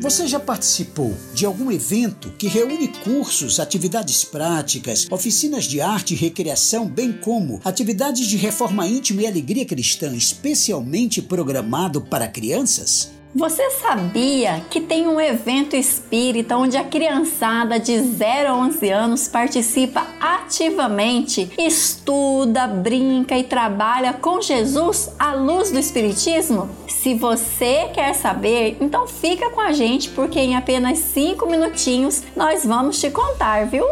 Você já participou de algum evento que reúne cursos, atividades práticas, oficinas de arte e recreação, bem como atividades de reforma íntima e alegria cristã, especialmente programado para crianças? Você sabia que tem um evento espírita onde a criançada de 0 a 11 anos participa ativamente, estuda, brinca e trabalha com Jesus à luz do Espiritismo? Se você quer saber, então fica com a gente porque em apenas 5 minutinhos nós vamos te contar, viu?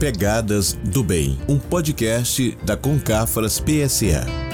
Pegadas do Bem, um podcast da Concafras PSA.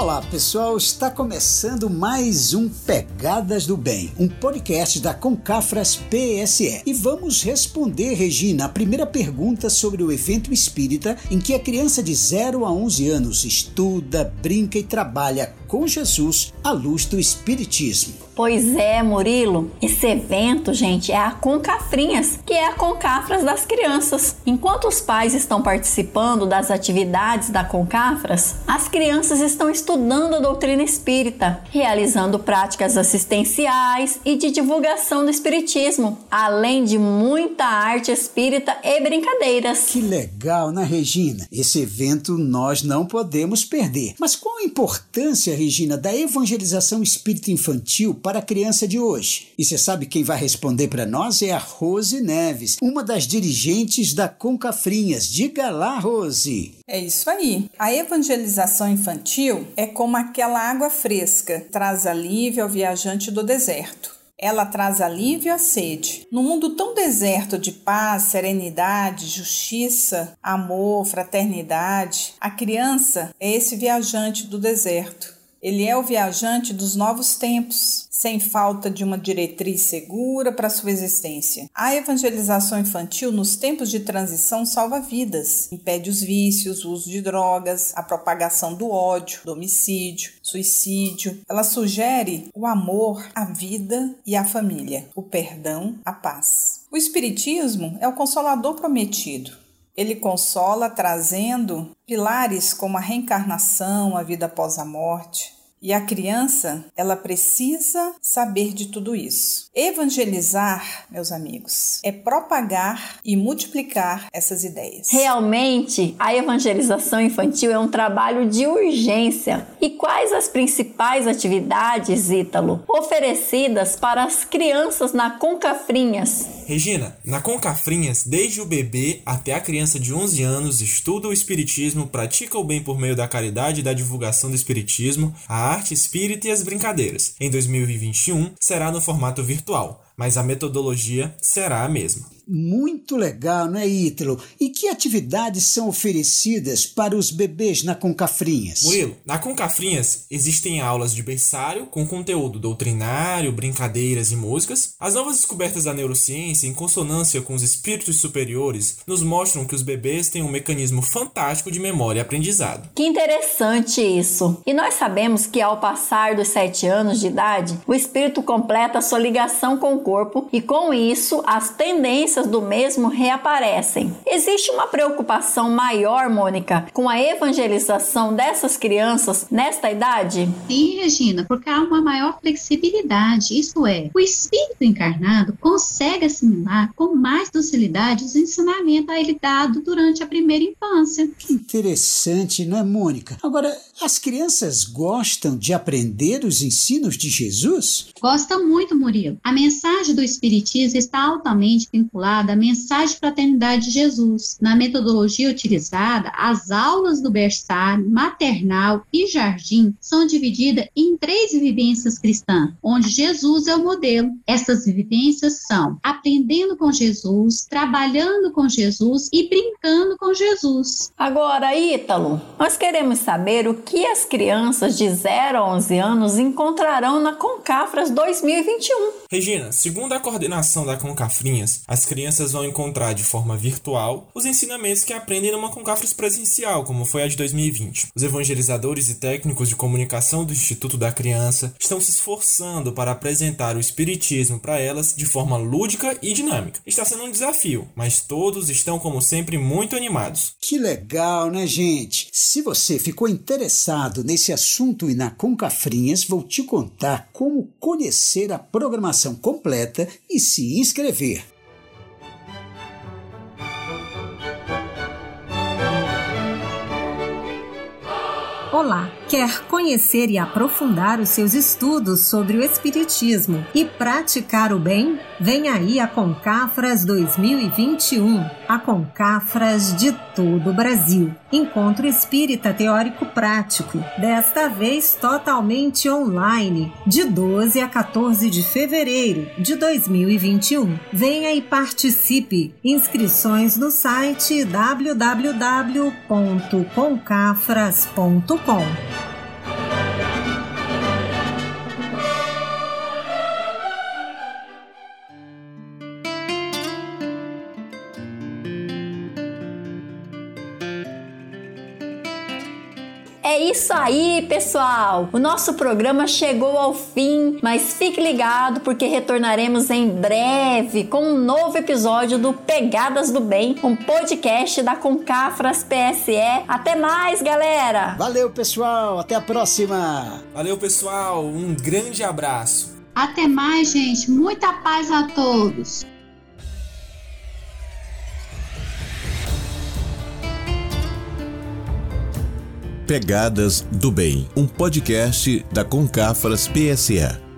Olá pessoal, está começando mais um Pegadas do Bem, um podcast da Concafras PSE. E vamos responder, Regina, a primeira pergunta sobre o evento espírita em que a criança de 0 a 11 anos estuda, brinca e trabalha com Jesus à luz do Espiritismo. Pois é, Murilo. Esse evento, gente, é a Concafrinhas, que é a Concafras das crianças. Enquanto os pais estão participando das atividades da Concafras, as crianças estão estudando a doutrina espírita, realizando práticas assistenciais e de divulgação do espiritismo, além de muita arte espírita e brincadeiras. Que legal, né, Regina? Esse evento nós não podemos perder. Mas qual a importância, Regina, da evangelização espírita infantil para a criança de hoje? E você sabe quem vai responder para nós é a Rose Neves, uma das dirigentes da Concafrinhas. Diga lá, Rose. É isso aí. A evangelização infantil é como aquela água fresca, traz alívio ao viajante do deserto. Ela traz alívio à sede. No mundo tão deserto de paz, serenidade, justiça, amor, fraternidade, a criança é esse viajante do deserto. Ele é o viajante dos novos tempos, sem falta de uma diretriz segura para sua existência. A evangelização infantil nos tempos de transição salva vidas, impede os vícios, o uso de drogas, a propagação do ódio, do homicídio, suicídio. Ela sugere o amor, a vida e a família, o perdão, a paz. O Espiritismo é o consolador prometido. Ele consola trazendo pilares como a reencarnação, a vida após a morte. E a criança, ela precisa saber de tudo isso. Evangelizar, meus amigos, é propagar e multiplicar essas ideias. Realmente, a evangelização infantil é um trabalho de urgência. E quais as principais atividades, Ítalo, oferecidas para as crianças na Concafrinhas? Regina, na Concafrinhas, desde o bebê até a criança de 11 anos, estuda o espiritismo, pratica o bem por meio da caridade e da divulgação do espiritismo, a arte espírita e as brincadeiras. Em 2021, será no formato virtual, mas a metodologia será a mesma. Muito legal, não é, Ítalo? E que atividades são oferecidas para os bebês na Concafrinhas? Murilo, na Concafrinhas existem aulas de berçário com conteúdo doutrinário, brincadeiras e músicas. As novas descobertas da neurociência, em consonância com os espíritos superiores, nos mostram que os bebês têm um mecanismo fantástico de memória e aprendizado. Que interessante isso! E nós sabemos que ao passar dos sete anos de idade, o espírito completa a sua ligação com o corpo e com isso as tendências do mesmo reaparecem. Existe uma preocupação maior, Mônica, com a evangelização dessas crianças nesta idade? Sim, Regina, porque há uma maior flexibilidade, isso é, o espírito encarnado consegue assimilar com mais docilidade os ensinamentos a ele dado durante a primeira infância. Que interessante, não é, Mônica? Agora, as crianças gostam de aprender os ensinos de Jesus? Gosta muito, Murilo. A mensagem do Espiritismo está altamente vinculada à mensagem de fraternidade de Jesus. Na metodologia utilizada, as aulas do berçário, maternal e jardim são divididas em três vivências cristãs, onde Jesus é o modelo. Essas vivências são aprendendo com Jesus, trabalhando com Jesus e brincando com Jesus. Agora, Ítalo, nós queremos saber o que as crianças de 0 a 11 anos encontrarão na Concafras 2021. Regina, segundo a coordenação da Concafrinhas, as crianças crianças vão encontrar de forma virtual os ensinamentos que aprendem numa Concafres presencial, como foi a de 2020. Os evangelizadores e técnicos de comunicação do Instituto da Criança estão se esforçando para apresentar o Espiritismo para elas de forma lúdica e dinâmica. Está sendo um desafio, mas todos estão, como sempre, muito animados. Que legal, né, gente? Se você ficou interessado nesse assunto e na Concafrinhas, vou te contar como conhecer a programação completa e se inscrever. Olá! Quer conhecer e aprofundar os seus estudos sobre o Espiritismo e praticar o bem? Vem aí a Concafras 2021, a Concafras de todo o Brasil. Encontro Espírita Teórico Prático, desta vez totalmente online, de 12 a 14 de fevereiro de 2021. Venha e participe. Inscrições no site www.concafras.com www.radiocultura.com. É isso aí, pessoal! O nosso programa chegou ao fim, mas fique ligado porque retornaremos em breve com um novo episódio do Pegadas do Bem, um podcast da Concafras PSE. Até mais, galera! Valeu, pessoal! Até a próxima! Valeu, pessoal! Um grande abraço! Até mais, gente! Muita paz a todos! Pegadas do Bem, um podcast da Concafras PSA.